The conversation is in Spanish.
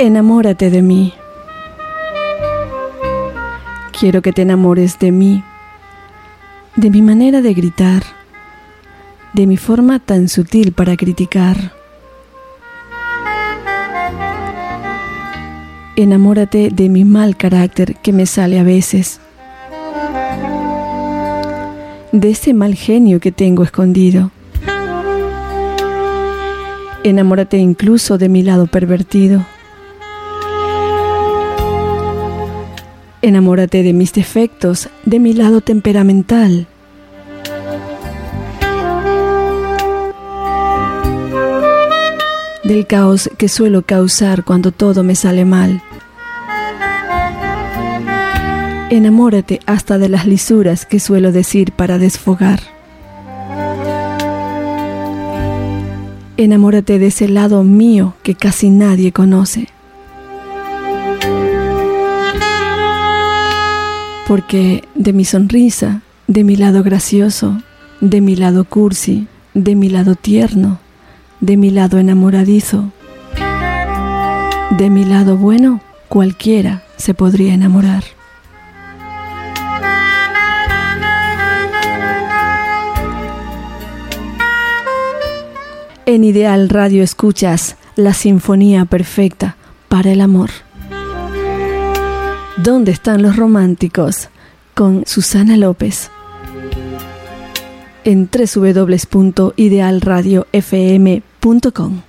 Enamórate de mí. Quiero que te enamores de mí, de mi manera de gritar, de mi forma tan sutil para criticar. Enamórate de mi mal carácter que me sale a veces, de ese mal genio que tengo escondido. Enamórate incluso de mi lado pervertido. Enamórate de mis defectos, de mi lado temperamental. Del caos que suelo causar cuando todo me sale mal. Enamórate hasta de las lisuras que suelo decir para desfogar. Enamórate de ese lado mío que casi nadie conoce. Porque de mi sonrisa, de mi lado gracioso, de mi lado cursi, de mi lado tierno, de mi lado enamoradizo, de mi lado bueno, cualquiera se podría enamorar. En Ideal Radio escuchas la sinfonía perfecta para el amor. ¿Dónde están los románticos? con Susana López. En www.idealradiofm.com.